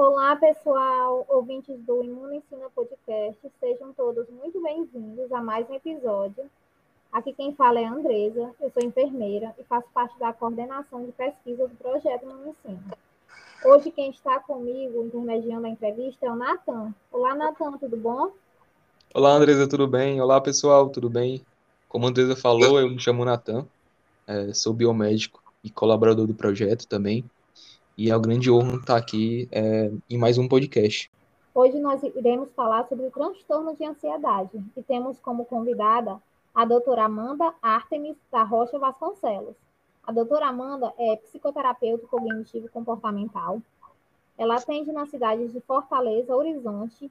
Olá, pessoal, ouvintes do Imuno Ensina Podcast, sejam todos muito bem-vindos a mais um episódio. Aqui quem fala é a Andresa, eu sou enfermeira e faço parte da coordenação de pesquisa do projeto Imuno Ensina. Hoje quem está comigo, intermediando a entrevista, é o Natan. Olá, Natan, tudo bom? Olá, Andresa, tudo bem? Olá, pessoal, tudo bem? Como a Andresa falou, eu me chamo Natan, é, sou biomédico e colaborador do projeto também. E é uma grande honra estar aqui é, em mais um podcast. Hoje nós iremos falar sobre o transtorno de ansiedade e temos como convidada a doutora Amanda Artemis da Rocha Vasconcelos. A doutora Amanda é psicoterapeuta cognitivo comportamental. Ela atende nas cidades de Fortaleza, Horizonte,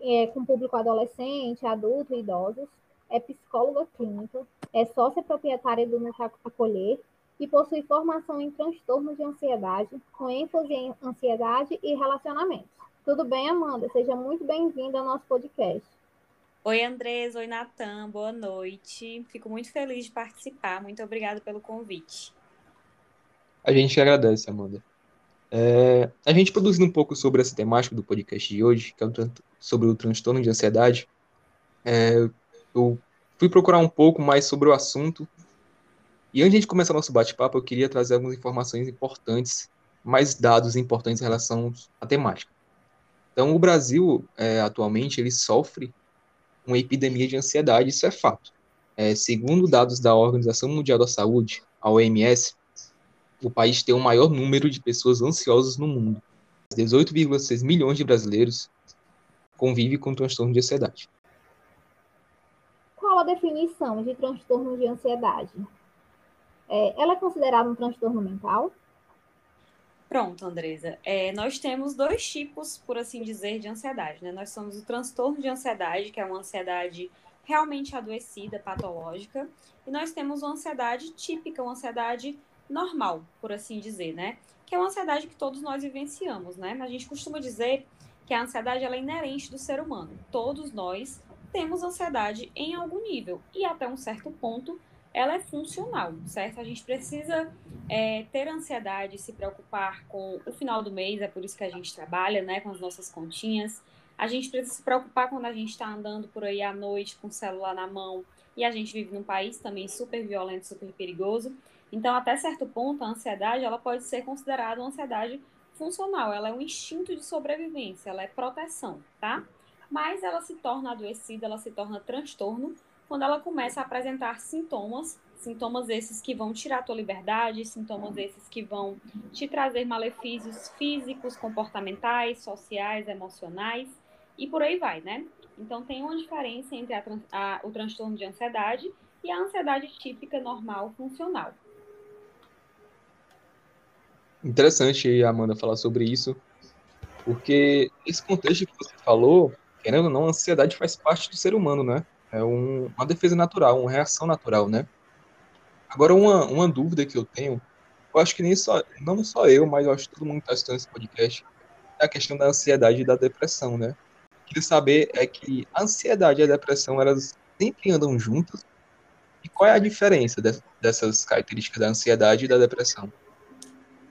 é, com público adolescente, adulto e idosos. É psicóloga clínica, é sócia proprietária do Núcleo Acolher e possui formação em transtorno de ansiedade, com ênfase em ansiedade e relacionamentos. Tudo bem, Amanda? Seja muito bem-vinda ao nosso podcast. Oi, Andrés. Oi, Natan. Boa noite. Fico muito feliz de participar. Muito obrigada pelo convite. A gente agradece, Amanda. É, a gente produzindo um pouco sobre essa temática do podcast de hoje, que é sobre o transtorno de ansiedade, é, eu fui procurar um pouco mais sobre o assunto e antes de começar nosso bate-papo, eu queria trazer algumas informações importantes, mais dados importantes em relação à temática. Então, o Brasil, é, atualmente, ele sofre uma epidemia de ansiedade, isso é fato. É, segundo dados da Organização Mundial da Saúde, a OMS, o país tem o maior número de pessoas ansiosas no mundo. 18,6 milhões de brasileiros convivem com transtorno de ansiedade. Qual a definição de transtorno de ansiedade? É, ela é considerada um transtorno mental? Pronto, Andresa. É, nós temos dois tipos, por assim dizer, de ansiedade. Né? Nós somos o transtorno de ansiedade, que é uma ansiedade realmente adoecida, patológica, e nós temos uma ansiedade típica, uma ansiedade normal, por assim dizer, né? Que é uma ansiedade que todos nós vivenciamos, né? A gente costuma dizer que a ansiedade é inerente do ser humano. Todos nós temos ansiedade em algum nível e até um certo ponto ela é funcional, certo? A gente precisa é, ter ansiedade, se preocupar com o final do mês, é por isso que a gente trabalha, né, com as nossas continhas. A gente precisa se preocupar quando a gente está andando por aí à noite com o celular na mão e a gente vive num país também super violento, super perigoso. Então, até certo ponto, a ansiedade ela pode ser considerada uma ansiedade funcional. Ela é um instinto de sobrevivência, ela é proteção, tá? Mas ela se torna adoecida, ela se torna transtorno quando ela começa a apresentar sintomas, sintomas esses que vão tirar a tua liberdade, sintomas esses que vão te trazer malefícios físicos, comportamentais, sociais, emocionais e por aí vai, né? Então tem uma diferença entre a, a, o transtorno de ansiedade e a ansiedade típica, normal, funcional. Interessante, Amanda, falar sobre isso, porque esse contexto que você falou, querendo ou não, a ansiedade faz parte do ser humano, né? É um, uma defesa natural, uma reação natural, né? Agora, uma, uma dúvida que eu tenho, eu acho que nem só, não só eu, mas eu acho que todo mundo que está assistindo esse podcast, é a questão da ansiedade e da depressão, né? Queria saber é que a ansiedade e a depressão, elas sempre andam juntas? E qual é a diferença de, dessas características da ansiedade e da depressão?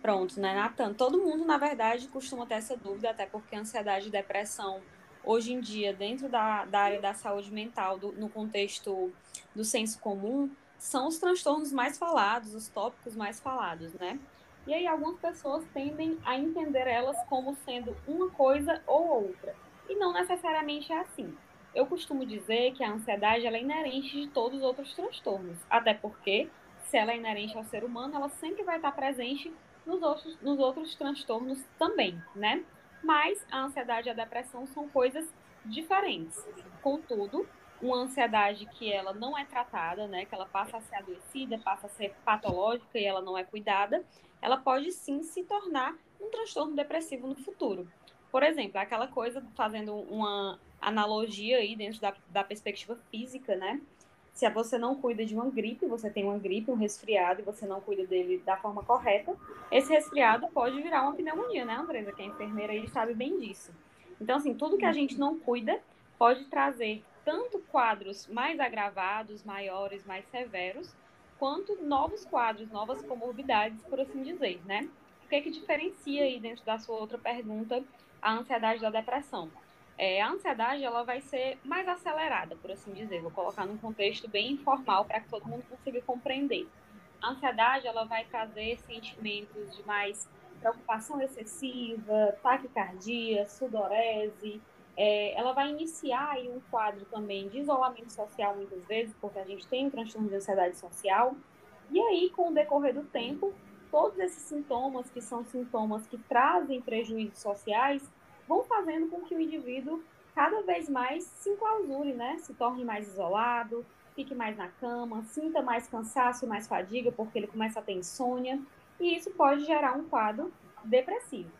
Pronto, né, Natan? Todo mundo, na verdade, costuma ter essa dúvida, até porque ansiedade e depressão hoje em dia, dentro da, da área da saúde mental, do, no contexto do senso comum, são os transtornos mais falados, os tópicos mais falados, né? E aí algumas pessoas tendem a entender elas como sendo uma coisa ou outra. E não necessariamente é assim. Eu costumo dizer que a ansiedade é inerente de todos os outros transtornos. Até porque, se ela é inerente ao ser humano, ela sempre vai estar presente nos outros, nos outros transtornos também, né? Mas a ansiedade e a depressão são coisas diferentes. Contudo, uma ansiedade que ela não é tratada, né, que ela passa a ser adoecida, passa a ser patológica e ela não é cuidada, ela pode sim se tornar um transtorno depressivo no futuro. Por exemplo, aquela coisa, fazendo uma analogia aí dentro da, da perspectiva física, né? Se você não cuida de uma gripe, você tem uma gripe, um resfriado, e você não cuida dele da forma correta, esse resfriado pode virar uma pneumonia, né, Andresa? Que é enfermeira aí sabe bem disso. Então, assim, tudo que a gente não cuida pode trazer tanto quadros mais agravados, maiores, mais severos, quanto novos quadros, novas comorbidades, por assim dizer, né? o que, é que diferencia aí dentro da sua outra pergunta a ansiedade da depressão? É, a ansiedade ela vai ser mais acelerada, por assim dizer. Vou colocar num contexto bem informal para que todo mundo consiga compreender. A ansiedade ela vai trazer sentimentos de mais preocupação excessiva, taquicardia, sudorese. É, ela vai iniciar aí um quadro também de isolamento social muitas vezes, porque a gente tem um transtorno de ansiedade social. E aí, com o decorrer do tempo, todos esses sintomas, que são sintomas que trazem prejuízos sociais, vão fazendo com que o indivíduo cada vez mais se enclausure, né? Se torne mais isolado, fique mais na cama, sinta mais cansaço mais fadiga, porque ele começa a ter insônia, e isso pode gerar um quadro depressivo.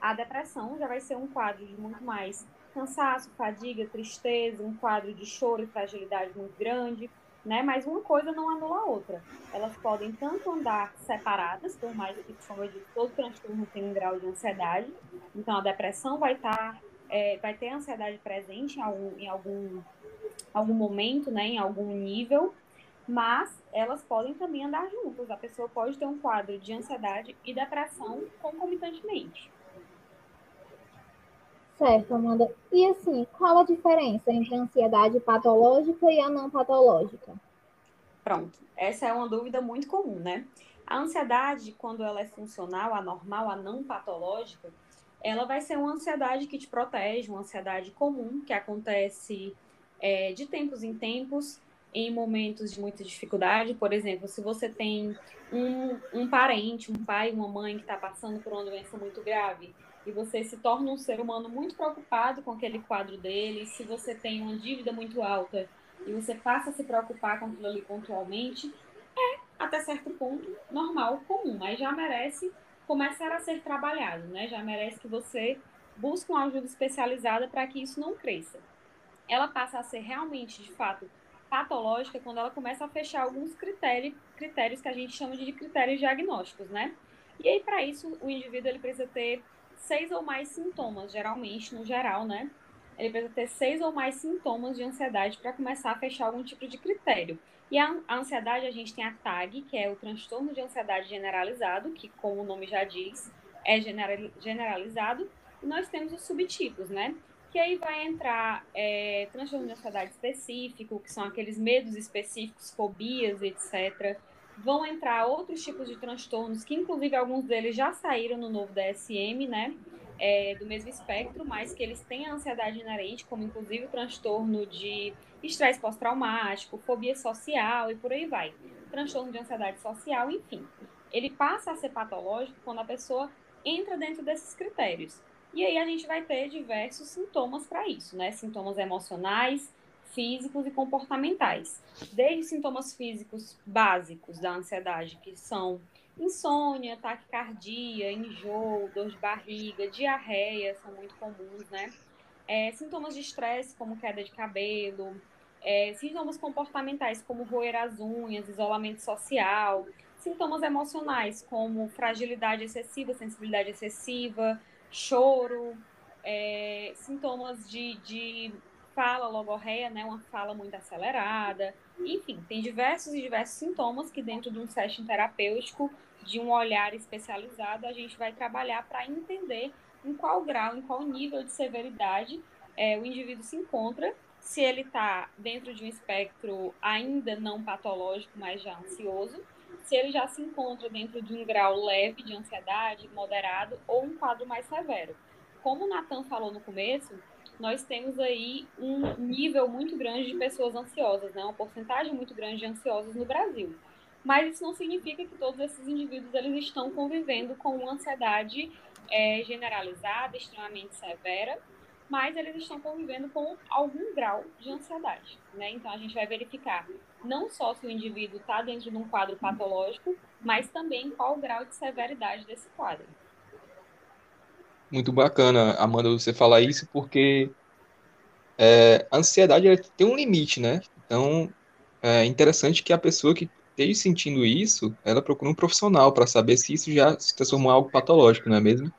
A depressão já vai ser um quadro de muito mais cansaço, fadiga, tristeza, um quadro de choro e fragilidade muito grande, né? Mas uma coisa não anula a outra. Elas podem tanto andar separadas, por mais que, como eu disse, todo transtorno tem um grau de ansiedade. Então, a depressão vai estar, tá, é, vai ter ansiedade presente em algum, em algum, algum momento, né? Em algum nível, mas elas podem também andar juntas. A pessoa pode ter um quadro de ansiedade e depressão concomitantemente. Certo, Amanda. E assim, qual a diferença entre a ansiedade patológica e a não patológica? Pronto, essa é uma dúvida muito comum, né? A ansiedade, quando ela é funcional, a normal, a não patológica, ela vai ser uma ansiedade que te protege, uma ansiedade comum, que acontece é, de tempos em tempos, em momentos de muita dificuldade. Por exemplo, se você tem um, um parente, um pai, uma mãe que está passando por uma doença muito grave, e você se torna um ser humano muito preocupado com aquele quadro dele, se você tem uma dívida muito alta e você passa a se preocupar com aquilo ali pontualmente, é, até certo ponto, normal, comum, mas já merece começar a ser trabalhado, né? Já merece que você busque uma ajuda especializada para que isso não cresça. Ela passa a ser realmente, de fato, patológica quando ela começa a fechar alguns critérios, critérios que a gente chama de critérios diagnósticos, né? E aí, para isso, o indivíduo ele precisa ter seis ou mais sintomas, geralmente, no geral, né? Ele precisa ter seis ou mais sintomas de ansiedade para começar a fechar algum tipo de critério. E a, a, ansiedade, a gente tem a TAG, que é o transtorno de ansiedade generalizado, que, como o nome já diz, é generalizado. E nós temos os subtipos, né? Que aí vai entrar é, transtorno de ansiedade específico, que são aqueles medos específicos, fobias, etc vão entrar outros tipos de transtornos, que inclusive alguns deles já saíram no novo DSM, né? É, do mesmo espectro, mas que eles têm a ansiedade inerente, como inclusive o transtorno de estresse pós-traumático, fobia social e por aí vai. Transtorno de ansiedade social, enfim. Ele passa a ser patológico quando a pessoa entra dentro desses critérios. E aí a gente vai ter diversos sintomas para isso, né? Sintomas emocionais, físicos e comportamentais. Desde sintomas físicos básicos da ansiedade, que são insônia, taquicardia, enjoo, dor de barriga, diarreia, são muito comuns, né? É, sintomas de estresse, como queda de cabelo, é, sintomas comportamentais, como roer as unhas, isolamento social, sintomas emocionais, como fragilidade excessiva, sensibilidade excessiva, choro, é, sintomas de, de fala logorreia, né, uma fala muito acelerada, enfim, tem diversos e diversos sintomas que dentro de um session terapêutico, de um olhar especializado, a gente vai trabalhar para entender em qual grau, em qual nível de severidade é, o indivíduo se encontra, se ele está dentro de um espectro ainda não patológico, mas já ansioso, se ele já se encontra dentro de um grau leve de ansiedade, moderado ou um quadro mais severo. Como o Natan falou no começo, nós temos aí um nível muito grande de pessoas ansiosas, né? uma porcentagem muito grande de ansiosos no Brasil. Mas isso não significa que todos esses indivíduos eles estão convivendo com uma ansiedade é, generalizada, extremamente severa, mas eles estão convivendo com algum grau de ansiedade. Né? Então, a gente vai verificar não só se o indivíduo está dentro de um quadro patológico, mas também qual o grau de severidade desse quadro. Muito bacana, Amanda, você falar isso, porque é, a ansiedade tem um limite, né? Então, é interessante que a pessoa que esteja sentindo isso, ela procure um profissional para saber se isso já se transformou em algo patológico, não é mesmo?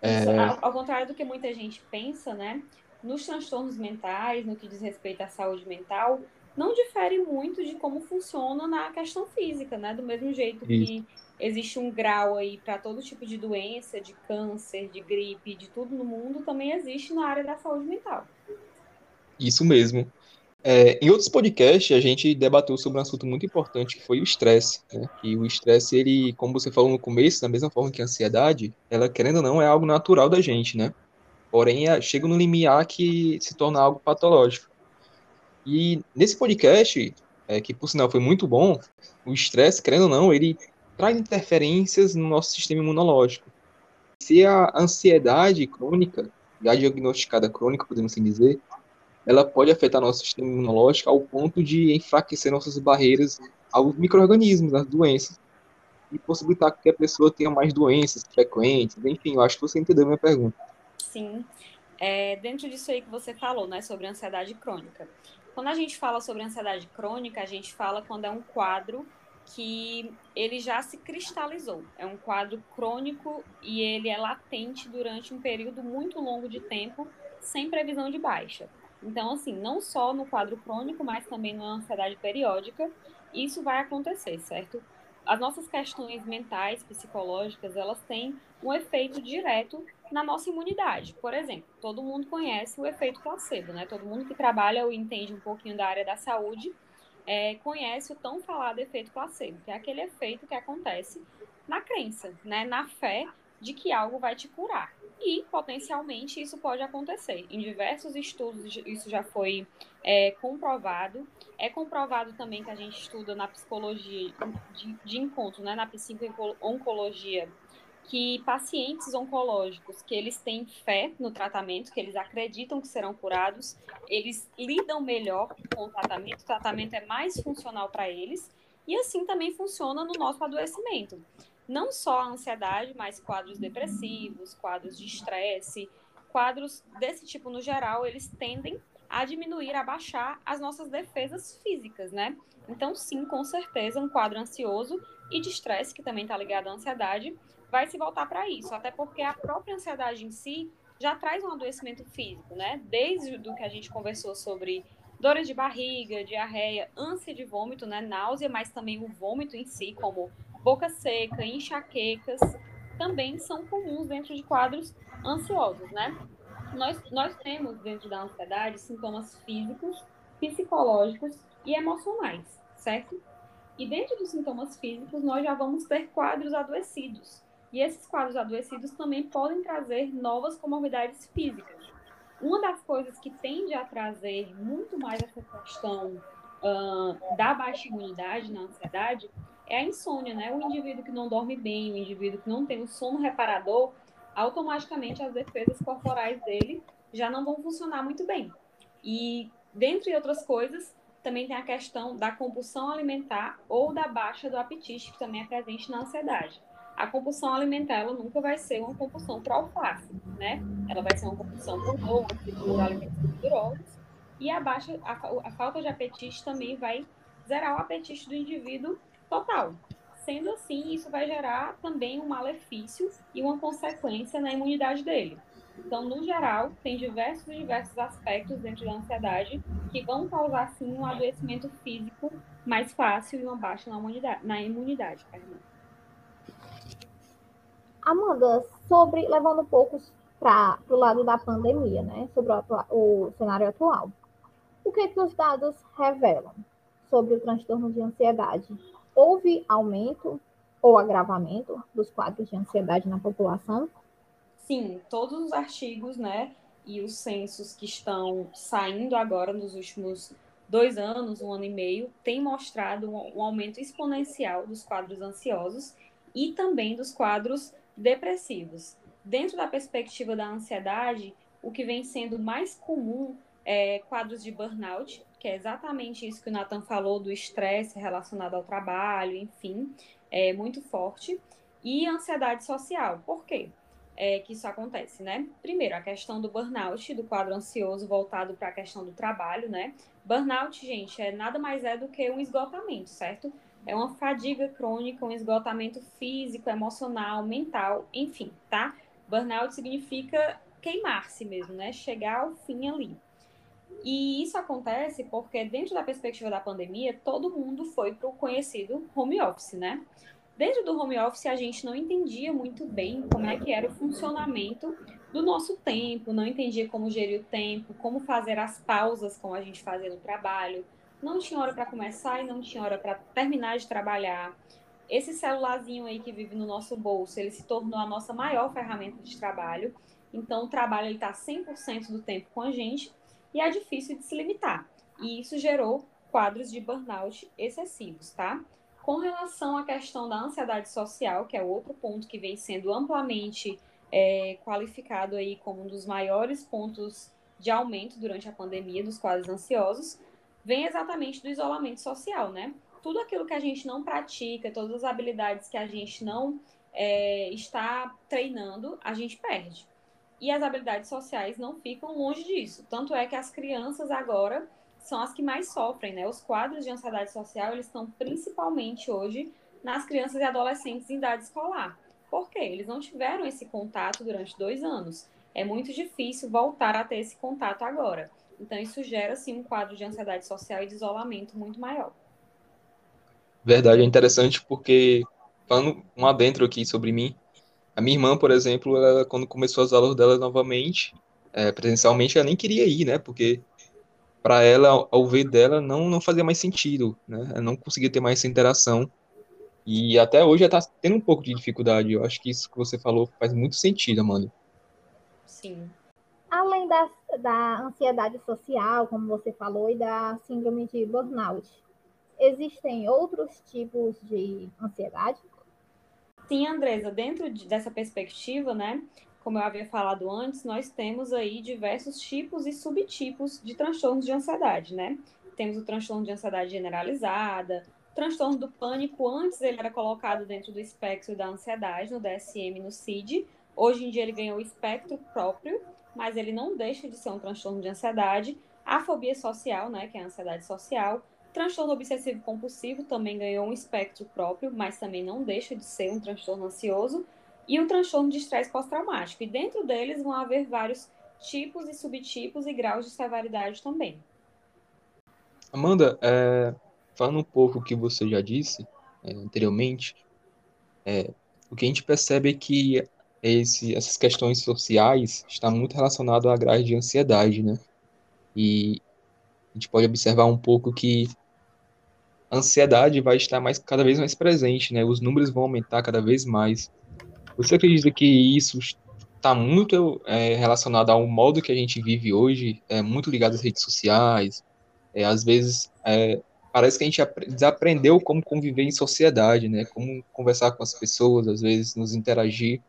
É... Ao, ao, contrário do que muita gente pensa, né? Nos transtornos mentais, no que diz respeito à saúde mental, não difere muito de como funciona na questão física, né? Do mesmo jeito que existe um grau aí para todo tipo de doença, de câncer, de gripe, de tudo no mundo, também existe na área da saúde mental. Isso mesmo. É, em outros podcasts, a gente debateu sobre um assunto muito importante, que foi o estresse. Né? E o estresse, ele, como você falou no começo, da mesma forma que a ansiedade, ela, querendo ou não, é algo natural da gente, né? Porém, é, chega no limiar que se torna algo patológico. E nesse podcast, é, que por sinal foi muito bom, o estresse, querendo ou não, ele traz interferências no nosso sistema imunológico. Se a ansiedade crônica, já diagnosticada crônica, podemos assim dizer, ela pode afetar nosso sistema imunológico ao ponto de enfraquecer nossas barreiras aos micro-organismos, às doenças, e possibilitar que a pessoa tenha mais doenças frequentes. Enfim, eu acho que você entendeu minha pergunta. Sim. É, dentro disso aí que você falou, né, sobre ansiedade crônica. Quando a gente fala sobre ansiedade crônica, a gente fala quando é um quadro que ele já se cristalizou. É um quadro crônico e ele é latente durante um período muito longo de tempo, sem previsão de baixa. Então, assim, não só no quadro crônico, mas também na ansiedade periódica, isso vai acontecer, certo? As nossas questões mentais, psicológicas, elas têm um efeito direto na nossa imunidade. Por exemplo, todo mundo conhece o efeito placebo, né? Todo mundo que trabalha ou entende um pouquinho da área da saúde é, conhece o tão falado efeito placebo, que é aquele efeito que acontece na crença, né? Na fé de que algo vai te curar. E, potencialmente, isso pode acontecer. Em diversos estudos, isso já foi é, comprovado. É comprovado também que a gente estuda na psicologia de, de encontro, né, na psico-oncologia, que pacientes oncológicos que eles têm fé no tratamento, que eles acreditam que serão curados, eles lidam melhor com o tratamento, o tratamento é mais funcional para eles, e assim também funciona no nosso adoecimento não só a ansiedade, mas quadros depressivos, quadros de estresse, quadros desse tipo no geral, eles tendem a diminuir, a baixar as nossas defesas físicas, né? Então, sim, com certeza, um quadro ansioso e de estresse, que também está ligado à ansiedade, vai se voltar para isso, até porque a própria ansiedade em si já traz um adoecimento físico, né? Desde o que a gente conversou sobre dores de barriga, diarreia, ânsia de vômito, né? Náusea, mas também o vômito em si, como boca seca, enxaquecas, também são comuns dentro de quadros ansiosos, né? Nós, nós temos dentro da ansiedade sintomas físicos, psicológicos e emocionais, certo? E dentro dos sintomas físicos, nós já vamos ter quadros adoecidos. E esses quadros adoecidos também podem trazer novas comorbidades físicas. Uma das coisas que tende a trazer muito mais essa questão uh, da baixa imunidade na ansiedade é a insônia, né? O indivíduo que não dorme bem, o indivíduo que não tem o sono reparador, automaticamente as defesas corporais dele já não vão funcionar muito bem. E, dentre outras coisas, também tem a questão da compulsão alimentar ou da baixa do apetite, que também é presente na ansiedade. A compulsão alimentar, ela nunca vai ser uma compulsão por alface, né? Ela vai ser uma compulsão por doce, por alimentos gordurosos. E a baixa, a, a falta de apetite também vai zerar o apetite do indivíduo total. Sendo assim, isso vai gerar também um malefício e uma consequência na imunidade dele. Então, no geral, tem diversos diversos aspectos dentro da ansiedade que vão causar, sim, um adoecimento físico mais fácil e uma baixa na imunidade. Na imunidade Amanda, sobre, levando um pouco para o lado da pandemia, né, sobre o, o cenário atual, o que, é que os dados revelam sobre o transtorno de ansiedade houve aumento ou agravamento dos quadros de ansiedade na população? Sim, todos os artigos, né, e os censos que estão saindo agora nos últimos dois anos, um ano e meio, têm mostrado um aumento exponencial dos quadros ansiosos e também dos quadros depressivos. Dentro da perspectiva da ansiedade, o que vem sendo mais comum é quadros de burnout, que é exatamente isso que o Nathan falou do estresse relacionado ao trabalho, enfim, é muito forte. E ansiedade social. Por quê? É que isso acontece, né? Primeiro, a questão do burnout, do quadro ansioso voltado para a questão do trabalho, né? Burnout, gente, é nada mais é do que um esgotamento, certo? É uma fadiga crônica, um esgotamento físico, emocional, mental, enfim, tá? Burnout significa queimar-se mesmo, né? Chegar ao fim ali. E isso acontece porque, dentro da perspectiva da pandemia, todo mundo foi para o conhecido home office, né? Dentro do home office, a gente não entendia muito bem como é que era o funcionamento do nosso tempo, não entendia como gerir o tempo, como fazer as pausas como a gente fazia no trabalho. Não tinha hora para começar e não tinha hora para terminar de trabalhar. Esse celularzinho aí que vive no nosso bolso, ele se tornou a nossa maior ferramenta de trabalho. Então, o trabalho está 100% do tempo com a gente e é difícil de se limitar. E isso gerou quadros de burnout excessivos, tá? Com relação à questão da ansiedade social, que é outro ponto que vem sendo amplamente é, qualificado aí como um dos maiores pontos de aumento durante a pandemia dos quadros ansiosos, vem exatamente do isolamento social, né? Tudo aquilo que a gente não pratica, todas as habilidades que a gente não é, está treinando, a gente perde. E as habilidades sociais não ficam longe disso. Tanto é que as crianças agora são as que mais sofrem, né? Os quadros de ansiedade social, eles estão principalmente hoje nas crianças e adolescentes em idade escolar. Por quê? Eles não tiveram esse contato durante dois anos. É muito difícil voltar a ter esse contato agora. Então, isso gera, sim, um quadro de ansiedade social e de isolamento muito maior. Verdade, é interessante porque, falando um adentro aqui sobre mim, a minha irmã, por exemplo, ela, quando começou as aulas dela novamente, é, presencialmente, ela nem queria ir, né? Porque para ela, ao ver dela, não, não fazia mais sentido, né? Ela não conseguia ter mais essa interação. E até hoje ela tá tendo um pouco de dificuldade. Eu acho que isso que você falou faz muito sentido, Amanda. Sim. Além da, da ansiedade social, como você falou, e da síndrome de burnout, existem outros tipos de ansiedade? Sim, Andresa, dentro de, dessa perspectiva, né, como eu havia falado antes, nós temos aí diversos tipos e subtipos de transtornos de ansiedade, né? Temos o transtorno de ansiedade generalizada, transtorno do pânico, antes ele era colocado dentro do espectro da ansiedade, no DSM no CID. Hoje em dia ele ganhou o espectro próprio, mas ele não deixa de ser um transtorno de ansiedade. A fobia social, né, que é a ansiedade social. Transtorno obsessivo compulsivo também ganhou um espectro próprio, mas também não deixa de ser um transtorno ansioso e o transtorno de estresse pós-traumático. E dentro deles vão haver vários tipos e subtipos e graus de severidade também. Amanda, é, falando um pouco o que você já disse é, anteriormente, é, o que a gente percebe é que esse, essas questões sociais estão muito relacionadas à grade de ansiedade, né? E a gente pode observar um pouco que a ansiedade vai estar mais, cada vez mais presente, né? Os números vão aumentar cada vez mais. Você acredita que isso está muito é, relacionado ao modo que a gente vive hoje, é muito ligado às redes sociais, é, às vezes é, parece que a gente desaprendeu como conviver em sociedade, né? Como conversar com as pessoas, às vezes nos interagir.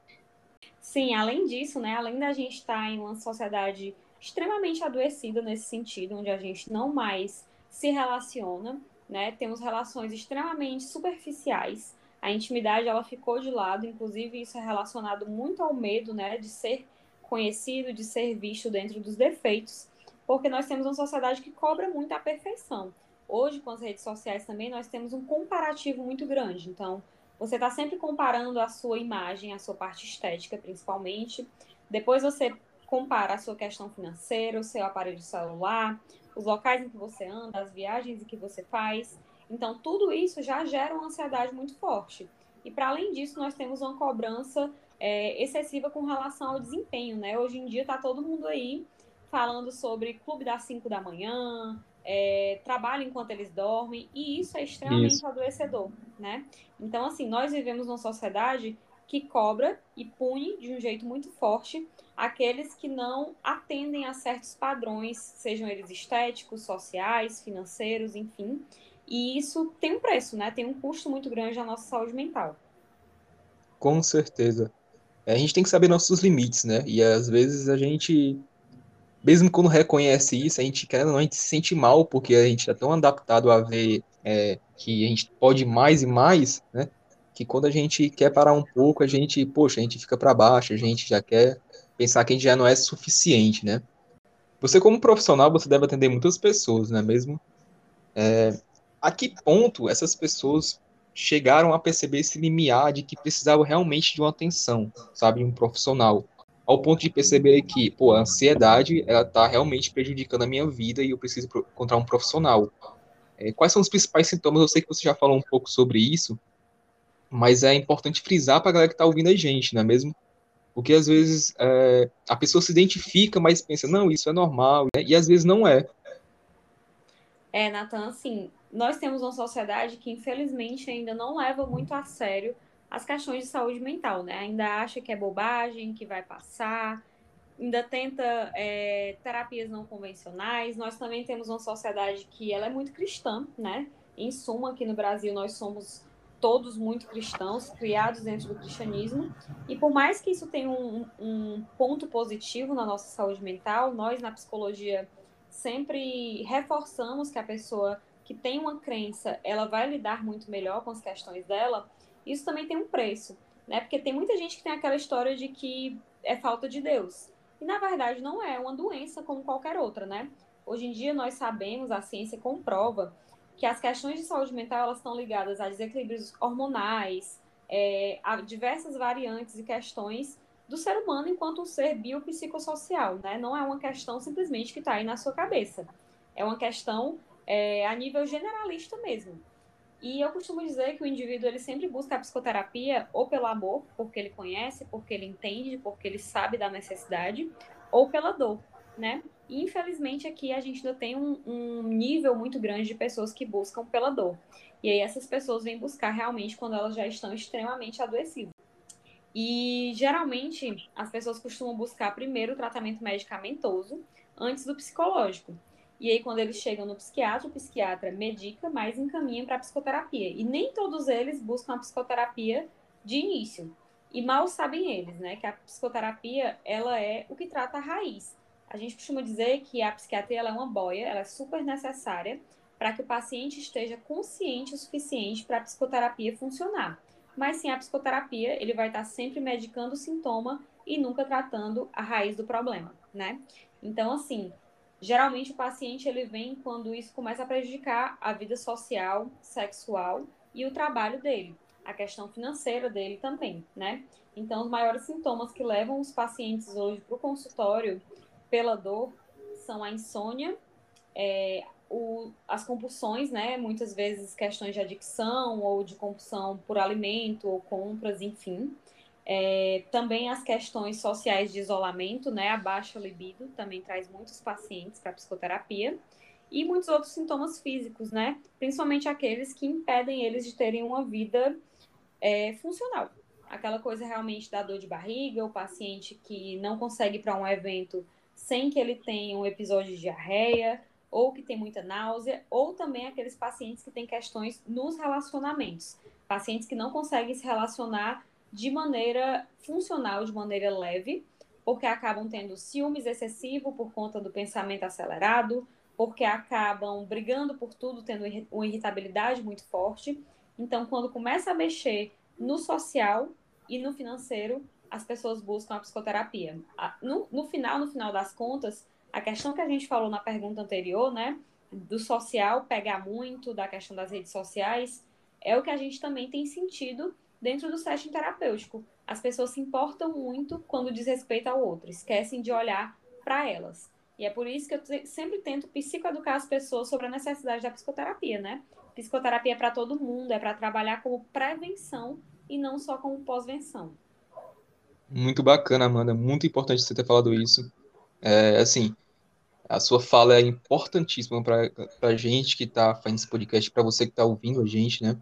Sim, além disso, né? Além da gente estar tá em uma sociedade extremamente adoecida nesse sentido, onde a gente não mais se relaciona, né? Temos relações extremamente superficiais a intimidade ela ficou de lado, inclusive isso é relacionado muito ao medo, né, de ser conhecido, de ser visto dentro dos defeitos, porque nós temos uma sociedade que cobra muito a perfeição. Hoje, com as redes sociais também, nós temos um comparativo muito grande. Então, você está sempre comparando a sua imagem, a sua parte estética, principalmente. Depois você compara a sua questão financeira, o seu aparelho celular, os locais em que você anda, as viagens que você faz. Então, tudo isso já gera uma ansiedade muito forte. E, para além disso, nós temos uma cobrança é, excessiva com relação ao desempenho, né? Hoje em dia está todo mundo aí falando sobre clube das 5 da manhã, é, trabalho enquanto eles dormem, e isso é extremamente isso. adoecedor, né? Então, assim, nós vivemos numa sociedade que cobra e pune de um jeito muito forte aqueles que não atendem a certos padrões, sejam eles estéticos, sociais, financeiros, enfim, e isso tem um preço, né? Tem um custo muito grande na nossa saúde mental. Com certeza. É, a gente tem que saber nossos limites, né? E às vezes a gente, mesmo quando reconhece isso, a gente quer não, a gente se sente mal porque a gente está tão adaptado a ver é, que a gente pode mais e mais, né? Que quando a gente quer parar um pouco, a gente, poxa, a gente fica para baixo, a gente já quer pensar que a gente já não é suficiente, né? Você como profissional, você deve atender muitas pessoas, não é mesmo? É, a que ponto essas pessoas chegaram a perceber esse limiar de que precisavam realmente de uma atenção, sabe, um profissional, ao ponto de perceber que, pô, a ansiedade, ela tá realmente prejudicando a minha vida e eu preciso encontrar um profissional. É, quais são os principais sintomas? Eu sei que você já falou um pouco sobre isso, mas é importante frisar para a galera que está ouvindo a gente, não é mesmo? Porque às vezes é, a pessoa se identifica, mas pensa, não, isso é normal, né? e às vezes não é. É, Natan, assim, nós temos uma sociedade que infelizmente ainda não leva muito a sério as questões de saúde mental, né? Ainda acha que é bobagem, que vai passar, ainda tenta é, terapias não convencionais. Nós também temos uma sociedade que ela é muito cristã, né? Em suma, aqui no Brasil nós somos todos muito cristãos, criados dentro do cristianismo. E por mais que isso tenha um, um ponto positivo na nossa saúde mental, nós na psicologia sempre reforçamos que a pessoa que tem uma crença, ela vai lidar muito melhor com as questões dela. Isso também tem um preço, né? Porque tem muita gente que tem aquela história de que é falta de Deus. E na verdade não é, é uma doença como qualquer outra, né? Hoje em dia nós sabemos, a ciência comprova que as questões de saúde mental elas estão ligadas a desequilíbrios hormonais, é, a diversas variantes e questões do ser humano enquanto um ser biopsicossocial, né? Não é uma questão simplesmente que está aí na sua cabeça. É uma questão é, a nível generalista mesmo. E eu costumo dizer que o indivíduo ele sempre busca a psicoterapia ou pelo amor, porque ele conhece, porque ele entende, porque ele sabe da necessidade, ou pela dor, né? E, infelizmente, aqui a gente ainda tem um, um, nível muito grande de pessoas que buscam pela dor. E aí essas pessoas vêm buscar realmente quando elas já estão extremamente adoecidas. E geralmente as pessoas costumam buscar primeiro o tratamento medicamentoso antes do psicológico. E aí, quando eles chegam no psiquiatra, o psiquiatra medica, mas encaminha para a psicoterapia. E nem todos eles buscam a psicoterapia de início. E mal sabem eles, né, que a psicoterapia ela é o que trata a raiz. A gente costuma dizer que a psiquiatria é uma boia, ela é super necessária para que o paciente esteja consciente o suficiente para a psicoterapia funcionar. Mas sem a psicoterapia, ele vai estar sempre medicando o sintoma e nunca tratando a raiz do problema, né? Então, assim, geralmente o paciente ele vem quando isso começa a prejudicar a vida social, sexual e o trabalho dele, a questão financeira dele também, né? Então, os maiores sintomas que levam os pacientes hoje para o consultório pela dor são a insônia, é, o, as compulsões, né? Muitas vezes questões de adicção ou de compulsão por alimento ou compras, enfim. É, também as questões sociais de isolamento, né? A baixa libido também traz muitos pacientes para psicoterapia. E muitos outros sintomas físicos, né? Principalmente aqueles que impedem eles de terem uma vida é, funcional. Aquela coisa realmente da dor de barriga, o paciente que não consegue para um evento sem que ele tenha um episódio de diarreia, ou que tem muita náusea, ou também aqueles pacientes que têm questões nos relacionamentos. Pacientes que não conseguem se relacionar de maneira funcional, de maneira leve, porque acabam tendo ciúmes excessivo por conta do pensamento acelerado, porque acabam brigando por tudo, tendo uma irritabilidade muito forte. Então, quando começa a mexer no social e no financeiro, as pessoas buscam a psicoterapia. No, no final, no final das contas, a questão que a gente falou na pergunta anterior, né, do social pegar muito, da questão das redes sociais, é o que a gente também tem sentido dentro do setting terapêutico. As pessoas se importam muito quando diz respeito ao outro, esquecem de olhar para elas. E é por isso que eu sempre tento psicoeducar as pessoas sobre a necessidade da psicoterapia, né? Psicoterapia é para todo mundo, é para trabalhar como prevenção e não só como pós-venção. Muito bacana, Amanda. Muito importante você ter falado isso. É, assim, a sua fala é importantíssima para a gente que está fazendo esse podcast, para você que está ouvindo a gente, né?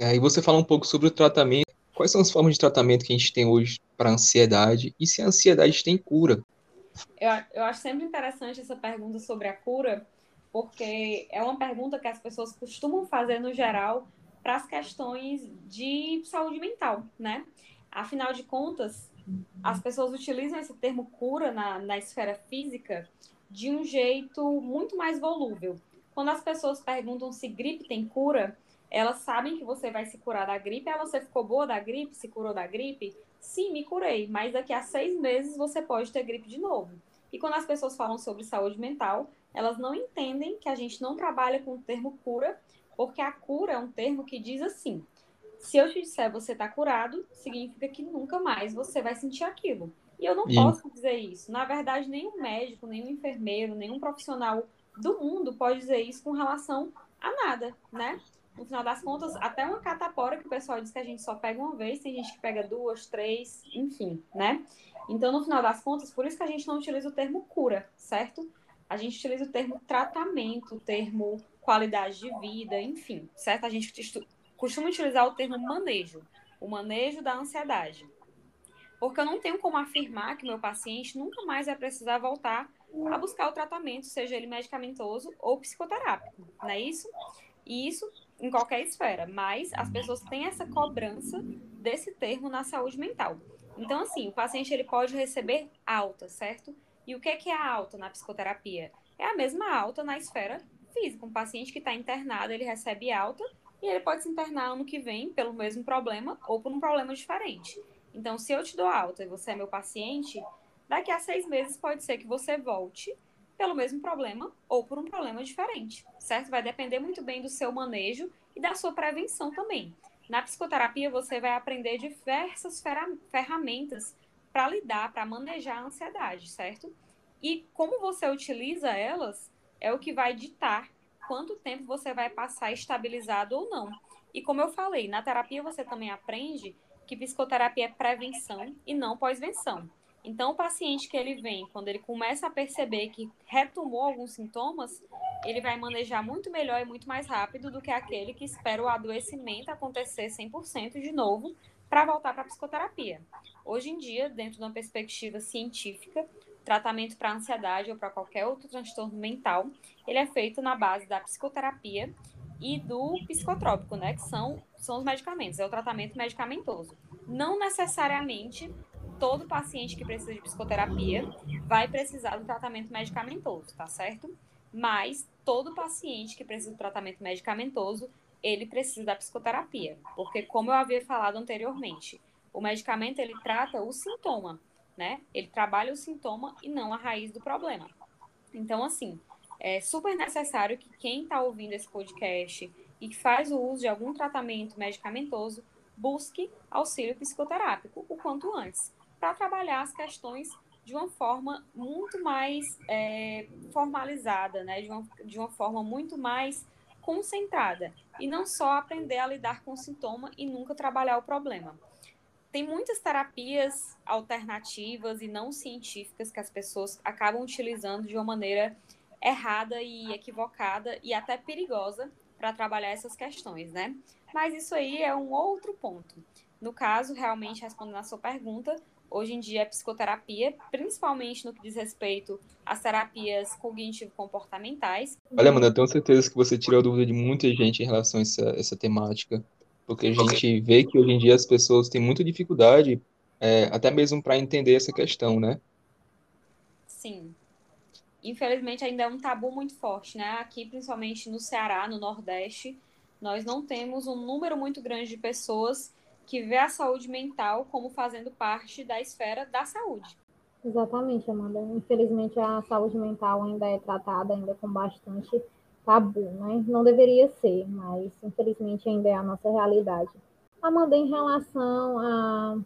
É, e você fala um pouco sobre o tratamento. Quais são as formas de tratamento que a gente tem hoje para ansiedade e se a ansiedade tem cura? Eu, eu acho sempre interessante essa pergunta sobre a cura, porque é uma pergunta que as pessoas costumam fazer no geral para as questões de saúde mental, né? Afinal de contas, as pessoas utilizam esse termo cura na, na esfera física de um jeito muito mais volúvel. Quando as pessoas perguntam se gripe tem cura, elas sabem que você vai se curar da gripe. Ah, você ficou boa da gripe? Se curou da gripe? Sim, me curei, mas daqui a seis meses você pode ter gripe de novo. E quando as pessoas falam sobre saúde mental, elas não entendem que a gente não trabalha com o termo cura, porque a cura é um termo que diz assim: se eu te disser você está curado, significa que nunca mais você vai sentir aquilo. E eu não e... posso dizer isso. Na verdade, nenhum médico, nenhum enfermeiro, nenhum profissional do mundo pode dizer isso com relação a nada, né? No final das contas, até uma catapora que o pessoal diz que a gente só pega uma vez, tem gente que pega duas, três, enfim, né? Então, no final das contas, por isso que a gente não utiliza o termo cura, certo? A gente utiliza o termo tratamento, o termo qualidade de vida, enfim, certo? A gente costuma utilizar o termo manejo, o manejo da ansiedade. Porque eu não tenho como afirmar que meu paciente nunca mais vai precisar voltar a buscar o tratamento, seja ele medicamentoso ou psicoterápico, não é isso? E isso em qualquer esfera, mas as pessoas têm essa cobrança desse termo na saúde mental. Então, assim, o paciente ele pode receber alta, certo? E o que é a alta na psicoterapia? É a mesma alta na esfera física. Um paciente que está internado, ele recebe alta e ele pode se internar ano que vem pelo mesmo problema ou por um problema diferente. Então, se eu te dou alta e você é meu paciente, daqui a seis meses pode ser que você volte pelo mesmo problema ou por um problema diferente, certo? Vai depender muito bem do seu manejo e da sua prevenção também. Na psicoterapia, você vai aprender diversas ferramentas para lidar, para manejar a ansiedade, certo? E como você utiliza elas é o que vai ditar quanto tempo você vai passar estabilizado ou não. E como eu falei, na terapia você também aprende que psicoterapia é prevenção e não pós-venção. Então, o paciente que ele vem, quando ele começa a perceber que retomou alguns sintomas, ele vai manejar muito melhor e muito mais rápido do que aquele que espera o adoecimento acontecer 100% de novo para voltar para a psicoterapia. Hoje em dia, dentro de uma perspectiva científica, tratamento para ansiedade ou para qualquer outro transtorno mental, ele é feito na base da psicoterapia e do psicotrópico, né, que são, são os medicamentos, é o tratamento medicamentoso. Não necessariamente todo paciente que precisa de psicoterapia vai precisar do tratamento medicamentoso, tá certo? Mas todo paciente que precisa do tratamento medicamentoso, ele precisa da psicoterapia, porque como eu havia falado anteriormente, o medicamento ele trata o sintoma, né? Ele trabalha o sintoma e não a raiz do problema. Então, assim, é super necessário que quem está ouvindo esse podcast e que faz o uso de algum tratamento medicamentoso busque auxílio psicoterápico o quanto antes para trabalhar as questões de uma forma muito mais é, formalizada, né? de, uma, de uma forma muito mais concentrada. E não só aprender a lidar com o sintoma e nunca trabalhar o problema. Tem muitas terapias alternativas e não científicas que as pessoas acabam utilizando de uma maneira errada e equivocada e até perigosa para trabalhar essas questões, né? Mas isso aí é um outro ponto. No caso, realmente respondendo a sua pergunta, hoje em dia a psicoterapia, principalmente no que diz respeito às terapias cognitivo-comportamentais. Olha, mano, eu tenho certeza que você tirou a dúvida de muita gente em relação a essa, essa temática, porque a gente vê que hoje em dia as pessoas têm muita dificuldade, é, até mesmo para entender essa questão, né? Sim. Infelizmente ainda é um tabu muito forte, né? Aqui, principalmente no Ceará, no Nordeste, nós não temos um número muito grande de pessoas que vê a saúde mental como fazendo parte da esfera da saúde. Exatamente, Amanda. Infelizmente, a saúde mental ainda é tratada ainda com bastante tabu, né? Não deveria ser, mas infelizmente ainda é a nossa realidade. Amanda, em relação a,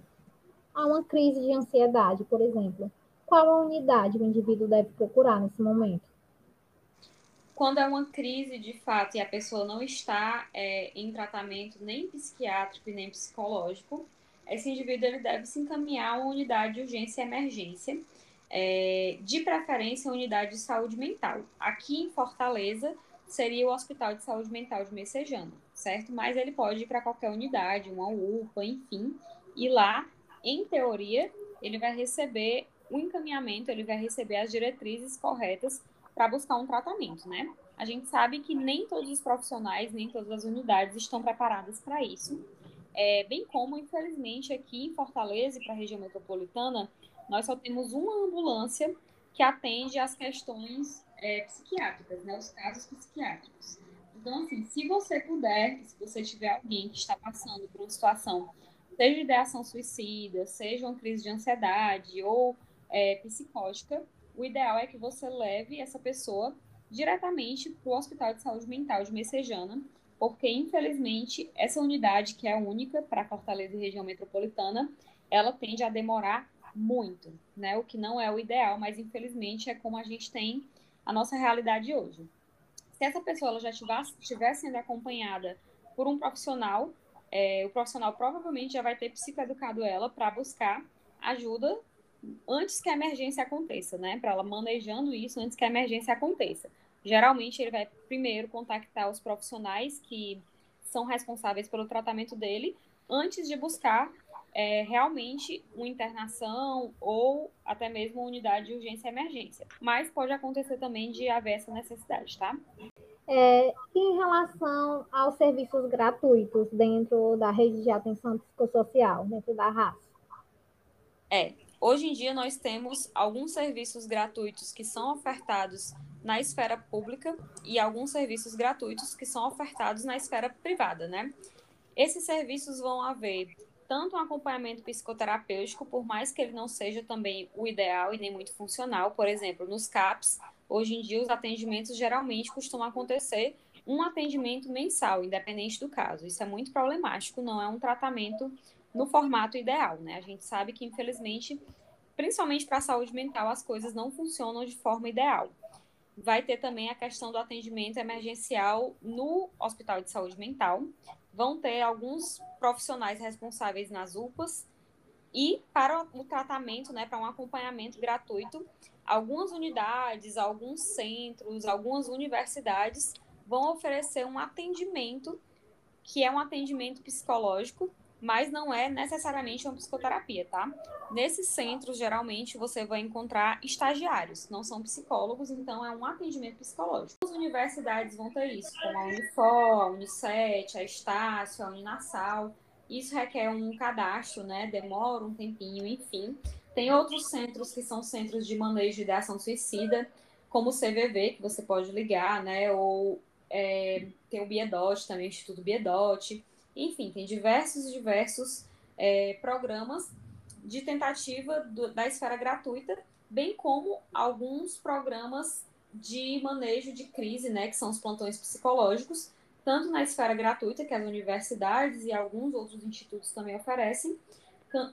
a uma crise de ansiedade, por exemplo, qual a unidade o indivíduo deve procurar nesse momento? Quando é uma crise de fato e a pessoa não está é, em tratamento nem psiquiátrico nem psicológico, esse indivíduo ele deve se encaminhar a uma unidade de urgência e emergência, é, de preferência a unidade de saúde mental. Aqui em Fortaleza seria o Hospital de Saúde Mental de Messejana, certo? Mas ele pode ir para qualquer unidade, uma UPA, enfim, e lá, em teoria, ele vai receber o encaminhamento, ele vai receber as diretrizes corretas para buscar um tratamento, né? A gente sabe que nem todos os profissionais, nem todas as unidades estão preparadas para isso. É, bem como, infelizmente, aqui em Fortaleza e para a região metropolitana, nós só temos uma ambulância que atende às questões é, psiquiátricas, né, os casos psiquiátricos. Então, assim, se você puder, se você tiver alguém que está passando por uma situação, seja de ideação suicida, seja uma crise de ansiedade ou é, psicótica, o ideal é que você leve essa pessoa diretamente para o Hospital de Saúde Mental de Messejana, porque infelizmente essa unidade, que é única para Fortaleza e região metropolitana, ela tende a demorar muito, né? O que não é o ideal, mas infelizmente é como a gente tem a nossa realidade hoje. Se essa pessoa já estiver sendo acompanhada por um profissional. É, o profissional provavelmente já vai ter psicoeducado ela para buscar ajuda antes que a emergência aconteça, né? Para ela manejando isso antes que a emergência aconteça. Geralmente ele vai primeiro contactar os profissionais que são responsáveis pelo tratamento dele antes de buscar é, realmente uma internação ou até mesmo uma unidade de urgência e emergência. Mas pode acontecer também de haver essa necessidade, tá? É, em relação aos serviços gratuitos dentro da rede de atenção psicossocial, dentro da RAS? É, hoje em dia nós temos alguns serviços gratuitos que são ofertados na esfera pública e alguns serviços gratuitos que são ofertados na esfera privada, né? Esses serviços vão haver tanto um acompanhamento psicoterapêutico, por mais que ele não seja também o ideal e nem muito funcional. Por exemplo, nos CAPs, hoje em dia os atendimentos geralmente costumam acontecer um atendimento mensal, independente do caso. Isso é muito problemático, não é um tratamento no formato ideal, né? A gente sabe que, infelizmente, principalmente para a saúde mental, as coisas não funcionam de forma ideal. Vai ter também a questão do atendimento emergencial no Hospital de Saúde Mental, vão ter alguns profissionais responsáveis nas UPAs e para o tratamento, né, para um acompanhamento gratuito, algumas unidades, alguns centros, algumas universidades vão oferecer um atendimento que é um atendimento psicológico mas não é necessariamente uma psicoterapia, tá? Nesses centros, geralmente, você vai encontrar estagiários, não são psicólogos, então é um atendimento psicológico. As universidades vão ter isso, como a Unifor, a Unicet, a Estácio, a Uninasal. Isso requer um cadastro, né? Demora um tempinho, enfim. Tem outros centros que são centros de manejo de ação suicida, como o CVV, que você pode ligar, né? Ou é, tem o Biedote também, o Instituto Biedote enfim, tem diversos, diversos é, programas de tentativa do, da esfera gratuita, bem como alguns programas de manejo de crise, né, que são os plantões psicológicos, tanto na esfera gratuita, que as universidades e alguns outros institutos também oferecem,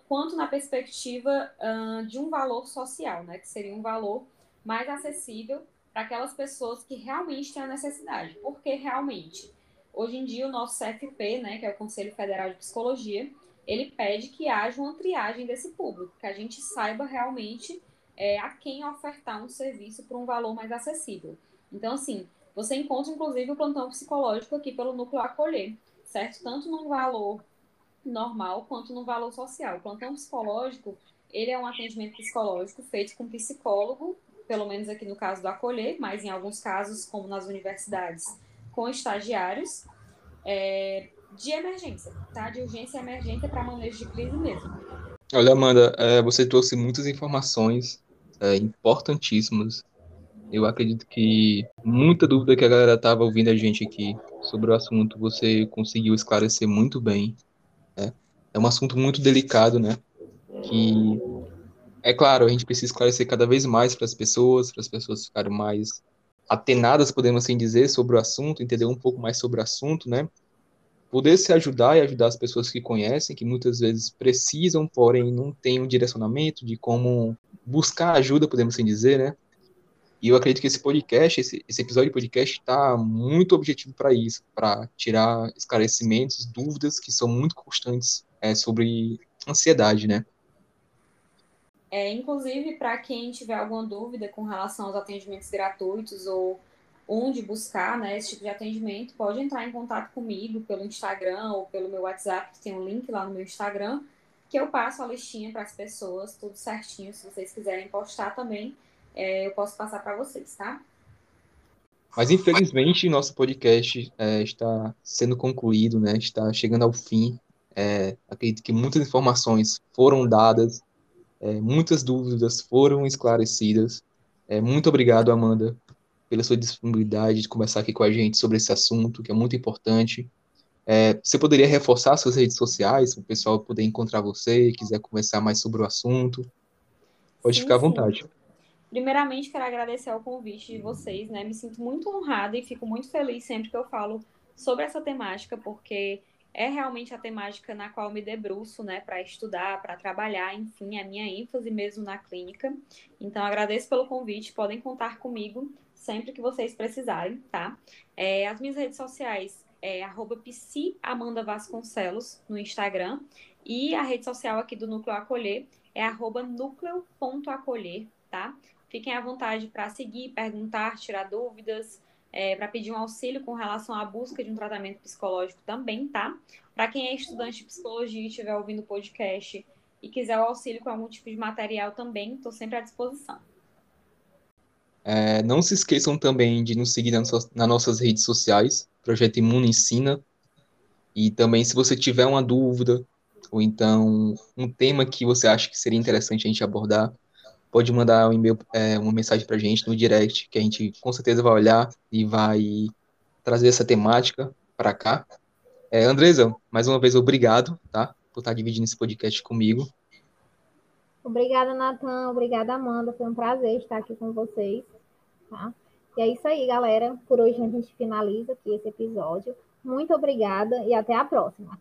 quanto na perspectiva uh, de um valor social, né, que seria um valor mais acessível para aquelas pessoas que realmente têm a necessidade. Porque realmente Hoje em dia, o nosso CFP, né, que é o Conselho Federal de Psicologia, ele pede que haja uma triagem desse público, que a gente saiba realmente é, a quem ofertar um serviço por um valor mais acessível. Então, assim, você encontra, inclusive, o plantão psicológico aqui pelo Núcleo Acolher, certo? Tanto no valor normal quanto no valor social. O plantão psicológico, ele é um atendimento psicológico feito com psicólogo, pelo menos aqui no caso do Acolher, mas em alguns casos, como nas universidades, com estagiários é, de emergência, tá? De urgência e emergência para manejo de crise mesmo. Olha, Amanda, é, você trouxe muitas informações é, importantíssimas. Eu acredito que muita dúvida que a galera estava ouvindo a gente aqui sobre o assunto, você conseguiu esclarecer muito bem. Né? É um assunto muito delicado, né? Que, é claro, a gente precisa esclarecer cada vez mais para as pessoas, para as pessoas ficarem mais atenadas, podemos assim dizer, sobre o assunto, entender um pouco mais sobre o assunto, né? Poder se ajudar e ajudar as pessoas que conhecem, que muitas vezes precisam, porém não têm um direcionamento de como buscar ajuda, podemos assim dizer, né? E eu acredito que esse podcast, esse, esse episódio de podcast está muito objetivo para isso, para tirar esclarecimentos, dúvidas que são muito constantes é, sobre ansiedade, né? É, inclusive, para quem tiver alguma dúvida com relação aos atendimentos gratuitos ou onde buscar né, esse tipo de atendimento, pode entrar em contato comigo pelo Instagram ou pelo meu WhatsApp, que tem um link lá no meu Instagram, que eu passo a listinha para as pessoas, tudo certinho. Se vocês quiserem postar também, é, eu posso passar para vocês, tá? Mas infelizmente nosso podcast é, está sendo concluído, né? Está chegando ao fim. É, acredito que muitas informações foram dadas é, muitas dúvidas foram esclarecidas. É, muito obrigado, Amanda, pela sua disponibilidade de conversar aqui com a gente sobre esse assunto, que é muito importante. É, você poderia reforçar suas redes sociais, para o pessoal poder encontrar você, quiser conversar mais sobre o assunto? Pode sim, ficar à vontade. Sim. Primeiramente, quero agradecer ao convite de vocês, né? Me sinto muito honrada e fico muito feliz sempre que eu falo sobre essa temática, porque é realmente a temática na qual me debruço, né, para estudar, para trabalhar, enfim, a minha ênfase mesmo na clínica. Então, agradeço pelo convite, podem contar comigo sempre que vocês precisarem, tá? É, as minhas redes sociais é arroba Amanda Vasconcelos no Instagram. E a rede social aqui do Núcleo Acolher é núcleo.acolher, tá? Fiquem à vontade para seguir, perguntar, tirar dúvidas, é, para pedir um auxílio com relação à busca de um tratamento psicológico também, tá? Para quem é estudante de psicologia e estiver ouvindo o podcast e quiser o auxílio com algum tipo de material também, estou sempre à disposição. É, não se esqueçam também de nos seguir nas, nas nossas redes sociais, Projeto Imuno Ensina. E também, se você tiver uma dúvida, ou então um tema que você acha que seria interessante a gente abordar, pode mandar um e-mail, é, uma mensagem para a gente no direct, que a gente com certeza vai olhar e vai trazer essa temática para cá. É, Andresa, mais uma vez, obrigado, tá? Por estar dividindo esse podcast comigo. Obrigada, Natan. Obrigada, Amanda. Foi um prazer estar aqui com vocês. Tá? E é isso aí, galera. Por hoje a gente finaliza aqui esse episódio. Muito obrigada e até a próxima.